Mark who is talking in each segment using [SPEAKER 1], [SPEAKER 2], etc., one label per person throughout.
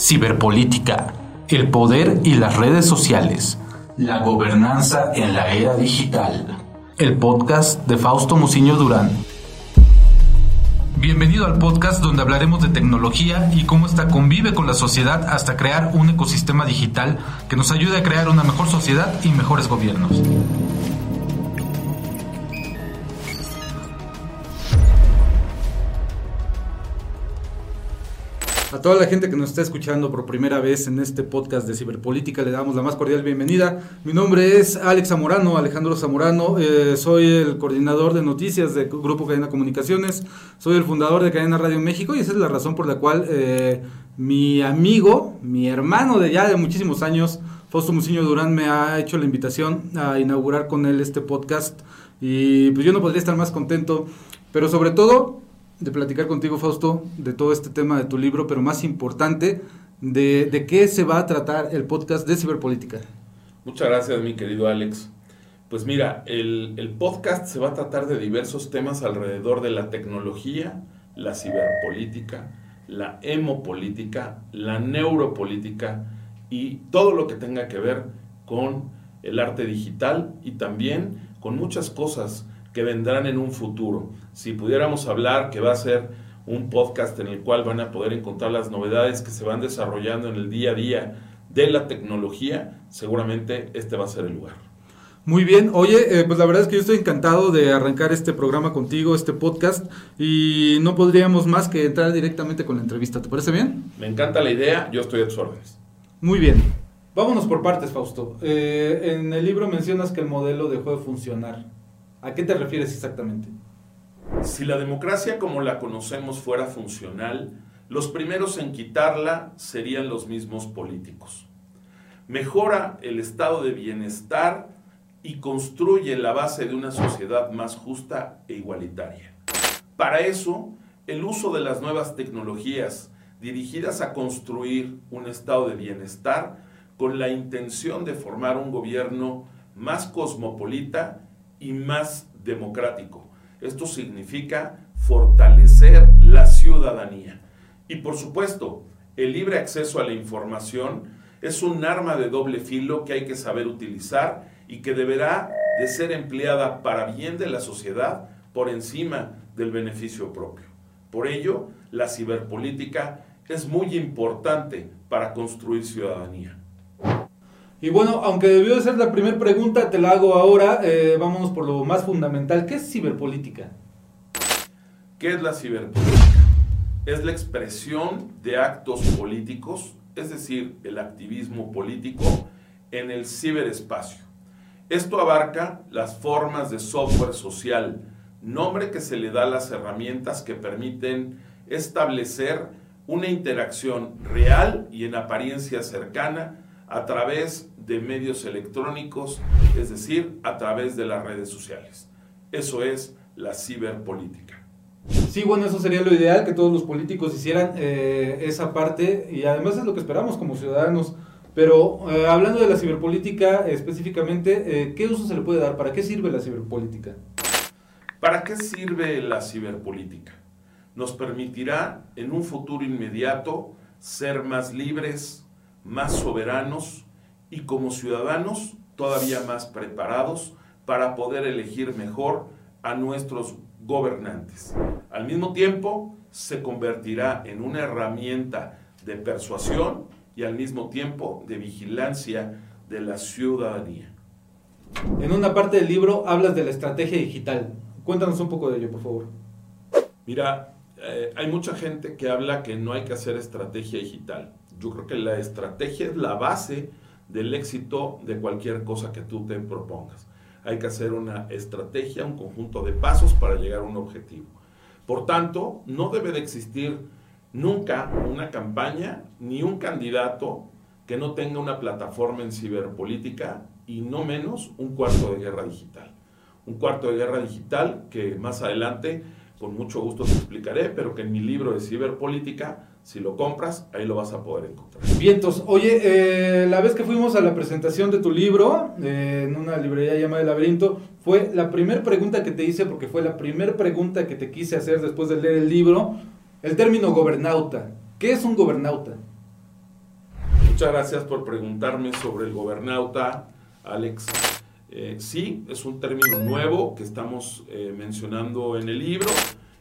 [SPEAKER 1] Ciberpolítica, el poder y las redes sociales, la gobernanza en la era digital. El podcast de Fausto Musiño Durán. Bienvenido al podcast donde hablaremos de tecnología y cómo esta convive con la sociedad hasta crear un ecosistema digital que nos ayude a crear una mejor sociedad y mejores gobiernos. A toda la gente que nos está escuchando por primera vez en este podcast de ciberpolítica le damos la más cordial bienvenida. Mi nombre es Alex Zamorano, Alejandro Zamorano, eh, soy el coordinador de noticias del Grupo Cadena Comunicaciones, soy el fundador de Cadena Radio México y esa es la razón por la cual eh, mi amigo, mi hermano de ya de muchísimos años, Fausto Musiño Durán, me ha hecho la invitación a inaugurar con él este podcast. Y pues yo no podría estar más contento, pero sobre todo de platicar contigo, Fausto, de todo este tema de tu libro, pero más importante, de, de qué se va a tratar el podcast de ciberpolítica.
[SPEAKER 2] Muchas gracias, mi querido Alex. Pues mira, el, el, podcast se va a tratar de diversos temas alrededor de la tecnología, la ciberpolítica, la hemopolítica, la neuropolítica y todo lo que tenga que ver con el arte digital y también con muchas cosas que vendrán en un futuro. Si pudiéramos hablar que va a ser un podcast en el cual van a poder encontrar las novedades que se van desarrollando en el día a día de la tecnología, seguramente este va a ser el lugar.
[SPEAKER 1] Muy bien, oye, eh, pues la verdad es que yo estoy encantado de arrancar este programa contigo, este podcast, y no podríamos más que entrar directamente con la entrevista, ¿te parece bien?
[SPEAKER 2] Me encanta la idea, yo estoy a tus órdenes.
[SPEAKER 1] Muy bien, vámonos por partes, Fausto. Eh, en el libro mencionas que el modelo dejó de funcionar. ¿A qué te refieres exactamente?
[SPEAKER 2] Si la democracia como la conocemos fuera funcional, los primeros en quitarla serían los mismos políticos. Mejora el estado de bienestar y construye la base de una sociedad más justa e igualitaria. Para eso, el uso de las nuevas tecnologías dirigidas a construir un estado de bienestar con la intención de formar un gobierno más cosmopolita y más democrático. Esto significa fortalecer la ciudadanía. Y por supuesto, el libre acceso a la información es un arma de doble filo que hay que saber utilizar y que deberá de ser empleada para bien de la sociedad por encima del beneficio propio. Por ello, la ciberpolítica es muy importante para construir ciudadanía.
[SPEAKER 1] Y bueno, aunque debió de ser la primera pregunta, te la hago ahora. Eh, vámonos por lo más fundamental. ¿Qué es ciberpolítica?
[SPEAKER 2] ¿Qué es la ciberpolítica? Es la expresión de actos políticos, es decir, el activismo político en el ciberespacio. Esto abarca las formas de software social, nombre que se le da a las herramientas que permiten establecer una interacción real y en apariencia cercana a través de medios electrónicos, es decir, a través de las redes sociales. Eso es la ciberpolítica.
[SPEAKER 1] Sí, bueno, eso sería lo ideal, que todos los políticos hicieran eh, esa parte y además es lo que esperamos como ciudadanos. Pero eh, hablando de la ciberpolítica específicamente, eh, ¿qué uso se le puede dar? ¿Para qué sirve la ciberpolítica?
[SPEAKER 2] ¿Para qué sirve la ciberpolítica? Nos permitirá en un futuro inmediato ser más libres, más soberanos y como ciudadanos todavía más preparados para poder elegir mejor a nuestros gobernantes. Al mismo tiempo, se convertirá en una herramienta de persuasión y al mismo tiempo de vigilancia de la ciudadanía.
[SPEAKER 1] En una parte del libro hablas de la estrategia digital. Cuéntanos un poco de ello, por favor.
[SPEAKER 2] Mira, eh, hay mucha gente que habla que no hay que hacer estrategia digital. Yo creo que la estrategia es la base del éxito de cualquier cosa que tú te propongas. Hay que hacer una estrategia, un conjunto de pasos para llegar a un objetivo. Por tanto, no debe de existir nunca una campaña ni un candidato que no tenga una plataforma en ciberpolítica y no menos un cuarto de guerra digital. Un cuarto de guerra digital que más adelante con mucho gusto te explicaré, pero que en mi libro de ciberpolítica si lo compras, ahí lo vas a poder encontrar.
[SPEAKER 1] Vientos. Oye, eh, la vez que fuimos a la presentación de tu libro, eh, en una librería llamada El Laberinto, fue la primera pregunta que te hice, porque fue la primera pregunta que te quise hacer después de leer el libro, el término gobernauta. ¿Qué es un gobernauta?
[SPEAKER 2] Muchas gracias por preguntarme sobre el gobernauta, Alex. Eh, sí, es un término nuevo que estamos eh, mencionando en el libro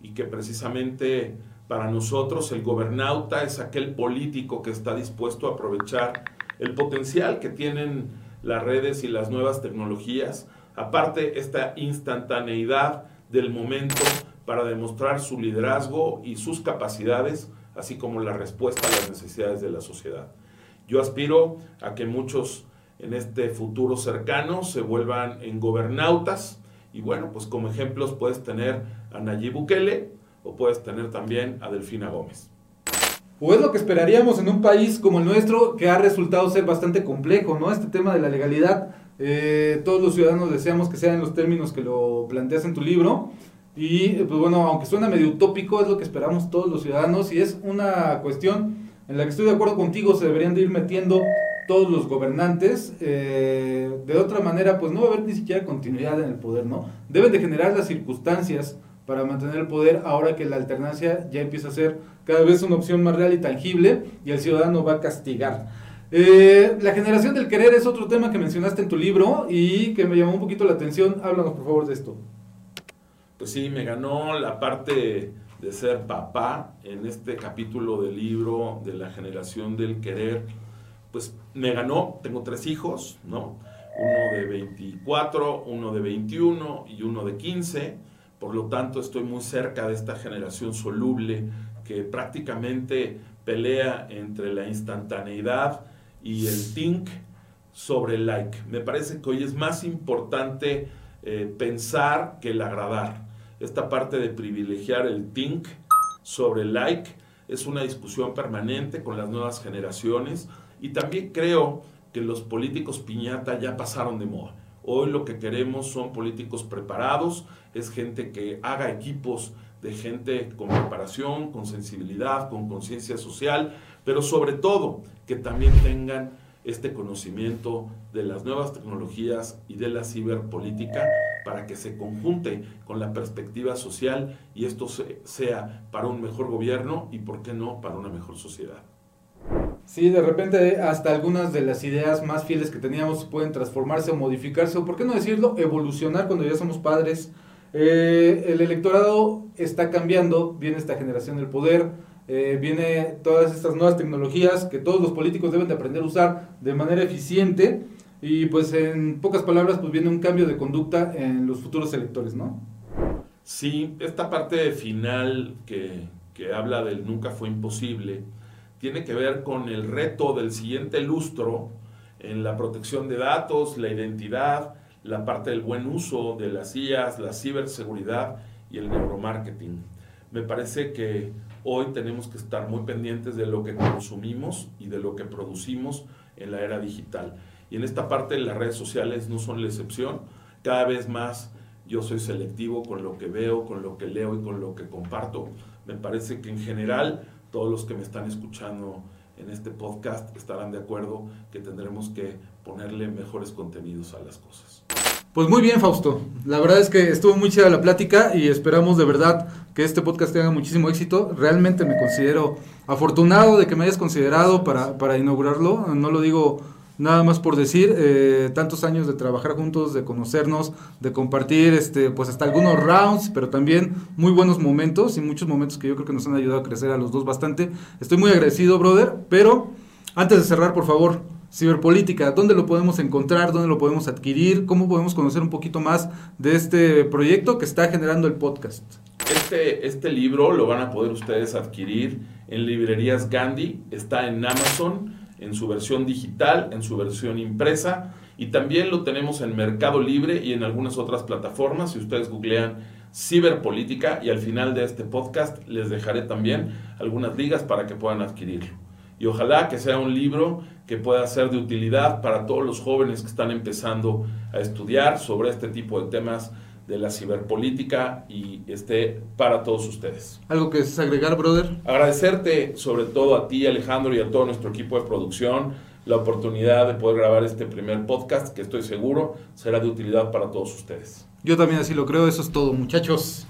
[SPEAKER 2] y que precisamente para nosotros el gobernauta es aquel político que está dispuesto a aprovechar el potencial que tienen las redes y las nuevas tecnologías, aparte esta instantaneidad del momento para demostrar su liderazgo y sus capacidades, así como la respuesta a las necesidades de la sociedad. Yo aspiro a que muchos en este futuro cercano se vuelvan en gobernautas. Y bueno, pues como ejemplos puedes tener a Nayib Bukele o puedes tener también a Delfina Gómez.
[SPEAKER 1] O es lo que esperaríamos en un país como el nuestro, que ha resultado ser bastante complejo, ¿no? Este tema de la legalidad, eh, todos los ciudadanos deseamos que sean los términos que lo planteas en tu libro. Y pues bueno, aunque suena medio utópico, es lo que esperamos todos los ciudadanos y es una cuestión en la que estoy de acuerdo contigo, se deberían de ir metiendo todos los gobernantes. Eh, de otra manera, pues no va a haber ni siquiera continuidad en el poder, ¿no? Deben de generar las circunstancias para mantener el poder ahora que la alternancia ya empieza a ser cada vez una opción más real y tangible y el ciudadano va a castigar. Eh, la generación del querer es otro tema que mencionaste en tu libro y que me llamó un poquito la atención. Háblanos por favor de esto.
[SPEAKER 2] Pues sí, me ganó la parte de ser papá en este capítulo del libro de la generación del querer, pues me ganó, tengo tres hijos, ¿no? Uno de 24, uno de 21 y uno de 15, por lo tanto estoy muy cerca de esta generación soluble que prácticamente pelea entre la instantaneidad y el think sobre el like. Me parece que hoy es más importante eh, pensar que el agradar esta parte de privilegiar el think sobre el like es una discusión permanente con las nuevas generaciones y también creo que los políticos piñata ya pasaron de moda. Hoy lo que queremos son políticos preparados, es gente que haga equipos de gente con preparación, con sensibilidad, con conciencia social, pero sobre todo que también tengan este conocimiento de las nuevas tecnologías y de la ciberpolítica para que se conjunte con la perspectiva social y esto sea para un mejor gobierno y, por qué no, para una mejor sociedad.
[SPEAKER 1] Sí, de repente hasta algunas de las ideas más fieles que teníamos pueden transformarse o modificarse, o por qué no decirlo, evolucionar cuando ya somos padres. Eh, el electorado está cambiando, viene esta generación del poder, eh, viene todas estas nuevas tecnologías que todos los políticos deben de aprender a usar de manera eficiente y pues en pocas palabras pues viene un cambio de conducta en los futuros electores, ¿no?
[SPEAKER 2] Sí, esta parte final que, que habla del nunca fue imposible tiene que ver con el reto del siguiente lustro en la protección de datos, la identidad, la parte del buen uso de las IAS, la ciberseguridad y el neuromarketing. Me parece que hoy tenemos que estar muy pendientes de lo que consumimos y de lo que producimos en la era digital. Y en esta parte las redes sociales no son la excepción. Cada vez más yo soy selectivo con lo que veo, con lo que leo y con lo que comparto. Me parece que en general todos los que me están escuchando en este podcast estarán de acuerdo que tendremos que ponerle mejores contenidos a las cosas.
[SPEAKER 1] Pues muy bien, Fausto. La verdad es que estuvo muy chida la plática y esperamos de verdad que este podcast tenga muchísimo éxito. Realmente me considero afortunado de que me hayas considerado para, para inaugurarlo. No lo digo nada más por decir, eh, tantos años de trabajar juntos, de conocernos, de compartir, este, pues hasta algunos rounds, pero también muy buenos momentos y muchos momentos que yo creo que nos han ayudado a crecer a los dos bastante. Estoy muy agradecido, brother, pero antes de cerrar, por favor, Ciberpolítica, ¿dónde lo podemos encontrar? ¿Dónde lo podemos adquirir? ¿Cómo podemos conocer un poquito más de este proyecto que está generando el podcast?
[SPEAKER 2] Este, este libro lo van a poder ustedes adquirir en librerías Gandhi, está en Amazon, en su versión digital, en su versión impresa, y también lo tenemos en Mercado Libre y en algunas otras plataformas. Si ustedes googlean ciberpolítica y al final de este podcast les dejaré también algunas ligas para que puedan adquirirlo y ojalá que sea un libro que pueda ser de utilidad para todos los jóvenes que están empezando a estudiar sobre este tipo de temas de la ciberpolítica y esté para todos ustedes.
[SPEAKER 1] ¿Algo que es agregar, brother?
[SPEAKER 2] Agradecerte sobre todo a ti, Alejandro, y a todo nuestro equipo de producción la oportunidad de poder grabar este primer podcast que estoy seguro será de utilidad para todos ustedes.
[SPEAKER 1] Yo también así lo creo, eso es todo, muchachos.